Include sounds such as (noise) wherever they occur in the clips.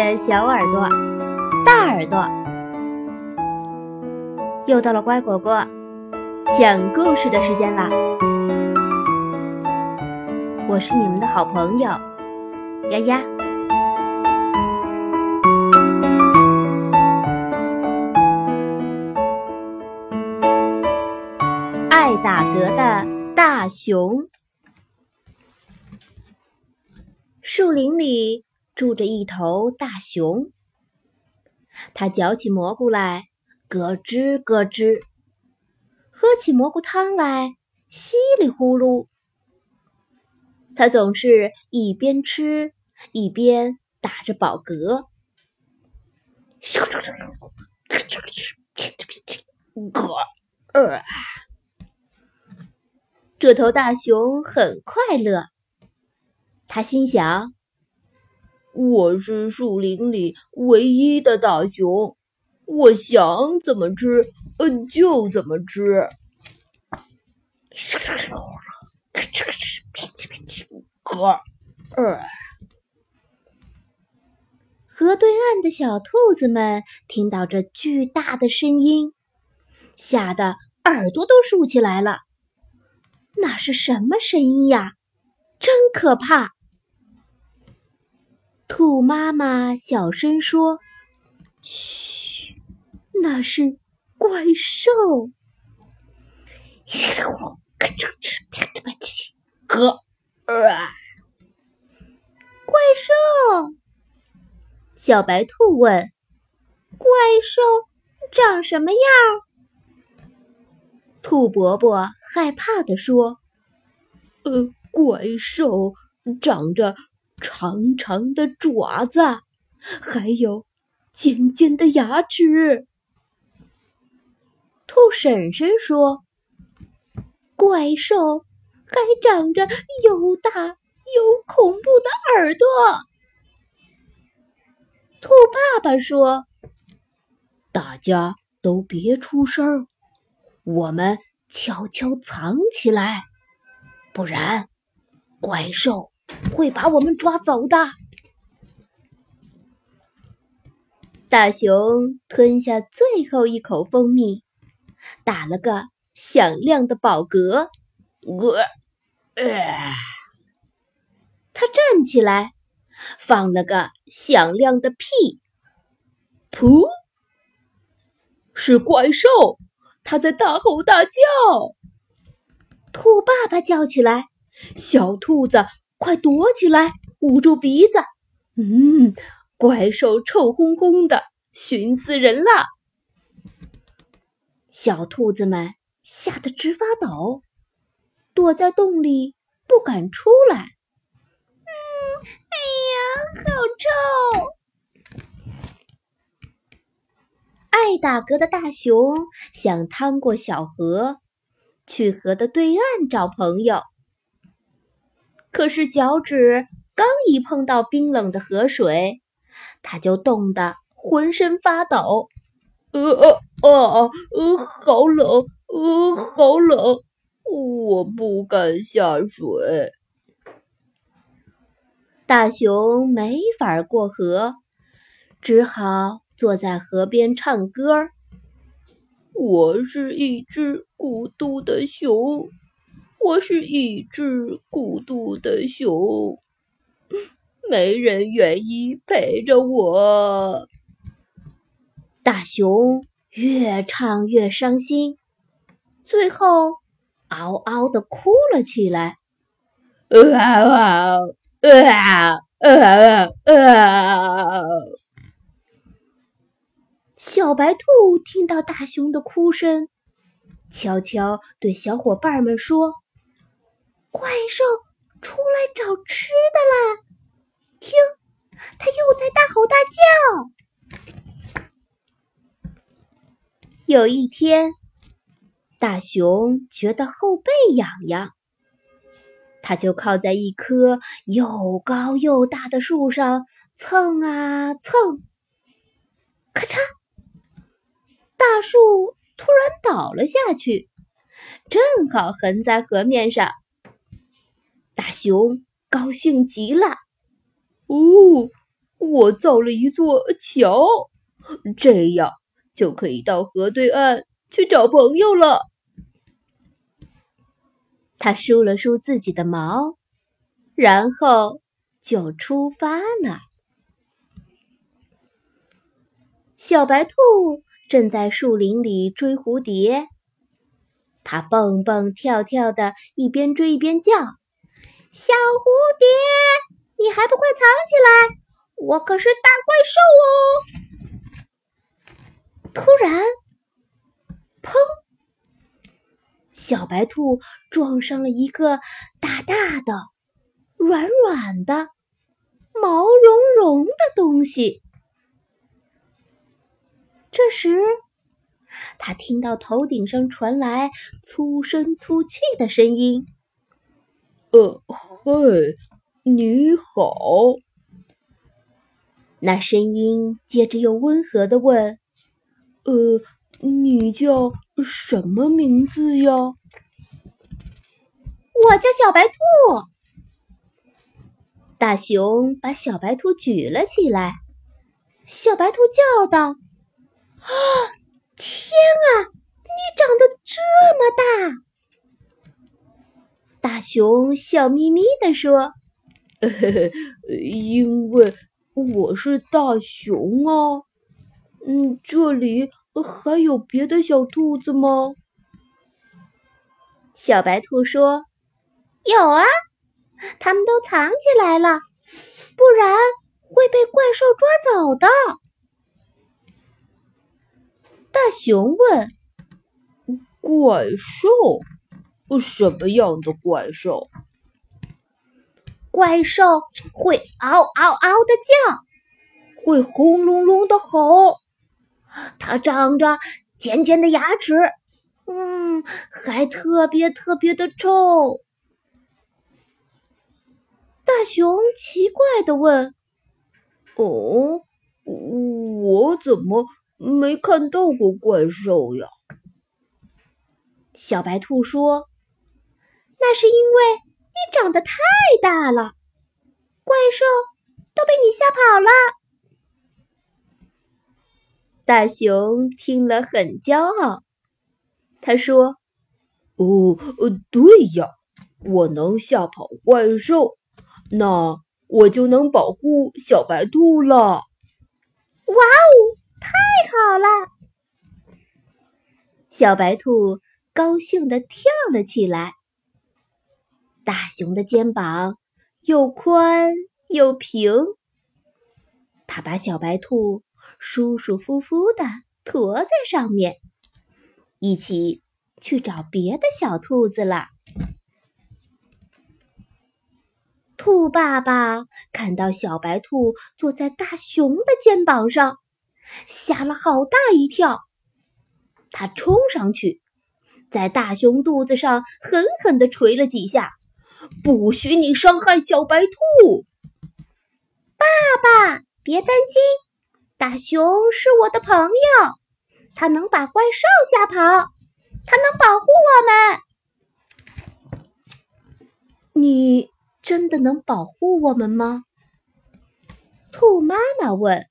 的小耳朵、大耳朵，又到了乖果果讲故事的时间啦！我是你们的好朋友丫丫。爱打嗝的大熊，树林里。住着一头大熊，它嚼起蘑菇来咯吱咯吱，喝起蘑菇汤来稀里呼噜。它总是一边吃一边打着饱嗝。这头大熊很快乐，他心想。我是树林里唯一的大熊，我想怎么吃，呃，就怎么吃。河对岸的小兔子们听到这巨大的声音，吓得耳朵都竖起来了。那是什么声音呀？真可怕！兔妈妈小声说：“嘘，那是怪兽。”稀里呼噜，咯吱吱，啪叽啪叽，咯，啊！怪兽！小白兔问：“怪兽长什么样？”兔伯伯害怕地说：“呃，怪兽长着……”长长的爪子，还有尖尖的牙齿。兔婶婶说：“怪兽还长着又大又恐怖的耳朵。”兔爸爸说：“大家都别出声，我们悄悄藏起来，不然怪兽。”会把我们抓走的。大熊吞下最后一口蜂蜜，打了个响亮的饱嗝。呃，他站起来，放了个响亮的屁。噗！是怪兽，它在大吼大叫。兔爸爸叫起来：“小兔子！”快躲起来，捂住鼻子！嗯，怪兽臭烘烘的，熏死人了。小兔子们吓得直发抖，躲在洞里不敢出来。嗯，哎呀，好臭！爱打嗝的大熊想趟过小河，去河的对岸找朋友。可是脚趾刚一碰到冰冷的河水，他就冻得浑身发抖。呃呃啊呃，好冷，呃，好冷，我不敢下水。大熊没法过河，只好坐在河边唱歌。我是一只孤独的熊。我是一只孤独的熊，没人愿意陪着我。大熊越唱越伤心，最后嗷嗷的哭了起来。啊啊啊啊啊！小白兔听到大熊的哭声，悄悄对小伙伴们说。怪兽出来找吃的啦！听，它又在大吼大叫。有一天，大熊觉得后背痒痒，他就靠在一棵又高又大的树上蹭啊蹭，咔嚓，大树突然倒了下去，正好横在河面上。大熊高兴极了，哦，我造了一座桥，这样就可以到河对岸去找朋友了。他梳了梳自己的毛，然后就出发了。小白兔正在树林里追蝴蝶，它蹦蹦跳跳的，一边追一边叫：“小蝴蝶，你还不快藏起来！我可是大怪兽哦！”突然，砰！小白兔撞上了一个大大的、软软的、毛茸茸的东西。这时，他听到头顶上传来粗声粗气的声音：“呃，嘿，你好。”那声音接着又温和的问：“呃，你叫什么名字呀？”“我叫小白兔。”大熊把小白兔举了起来。小白兔叫道。啊！天啊，你长得这么大！大熊笑眯眯地说：“ (laughs) 因为我是大熊啊。嗯，这里还有别的小兔子吗？”小白兔说：“有啊，它们都藏起来了，不然会被怪兽抓走的。”大熊问：“怪兽？什么样的怪兽？”怪兽会嗷嗷嗷的叫，会轰隆隆的吼。它长着尖尖的牙齿，嗯，还特别特别的臭。大熊奇怪的问：“哦，我怎么？”没看到过怪兽呀，小白兔说：“那是因为你长得太大了，怪兽都被你吓跑了。”大熊听了很骄傲，他说：“哦，对呀，我能吓跑怪兽，那我就能保护小白兔了。”哇哦！太好了！小白兔高兴地跳了起来。大熊的肩膀又宽又平，它把小白兔舒舒服服地驮在上面，一起去找别的小兔子了。兔爸爸看到小白兔坐在大熊的肩膀上。吓了好大一跳，他冲上去，在大熊肚子上狠狠地捶了几下。不许你伤害小白兔！爸爸，别担心，大熊是我的朋友，他能把怪兽吓跑，他能保护我们。你真的能保护我们吗？兔妈妈问。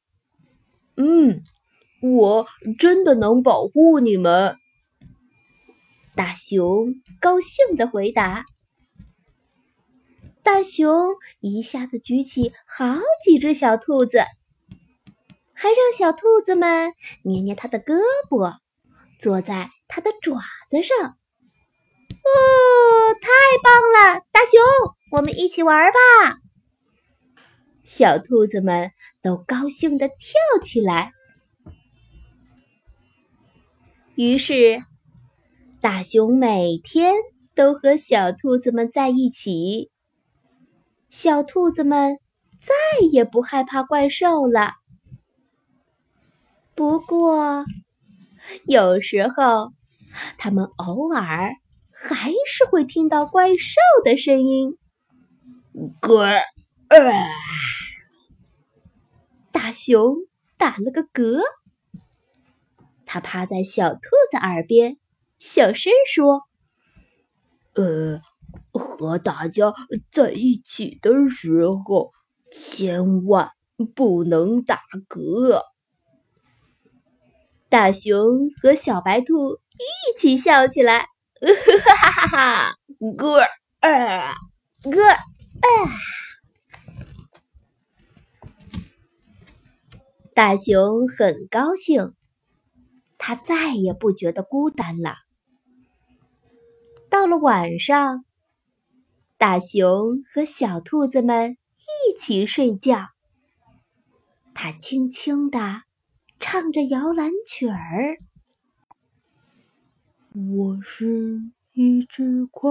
嗯，我真的能保护你们。大熊高兴地回答。大熊一下子举起好几只小兔子，还让小兔子们捏捏它的胳膊，坐在它的爪子上。哦，太棒了！大熊，我们一起玩吧。小兔子们都高兴地跳起来。于是，大熊每天都和小兔子们在一起。小兔子们再也不害怕怪兽了。不过，有时候，它们偶尔还是会听到怪兽的声音。咯。呃，大熊打了个嗝，他趴在小兔子耳边，小声说：“呃，和大家在一起的时候，千万不能打嗝。大熊和小白兔一起笑起来，哈哈哈哈！嗝啊，嗝啊！大熊很高兴，他再也不觉得孤单了。到了晚上，大熊和小兔子们一起睡觉。他轻轻地唱着摇篮曲儿：“我是一只快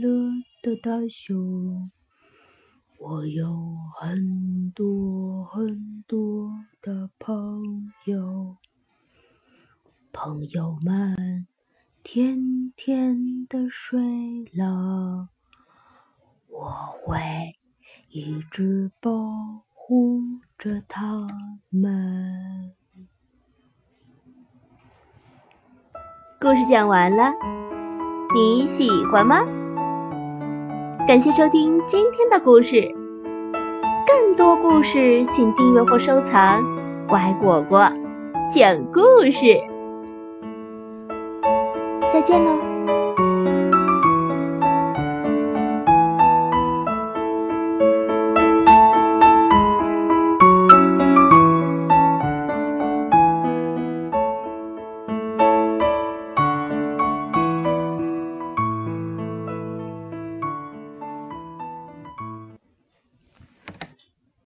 乐的大熊，我有很多很多的朋友，朋友们。”甜甜的睡了，我会一直保护着他们。故事讲完了，你喜欢吗？感谢收听今天的故事，更多故事请订阅或收藏。乖果果讲故事。再见喽。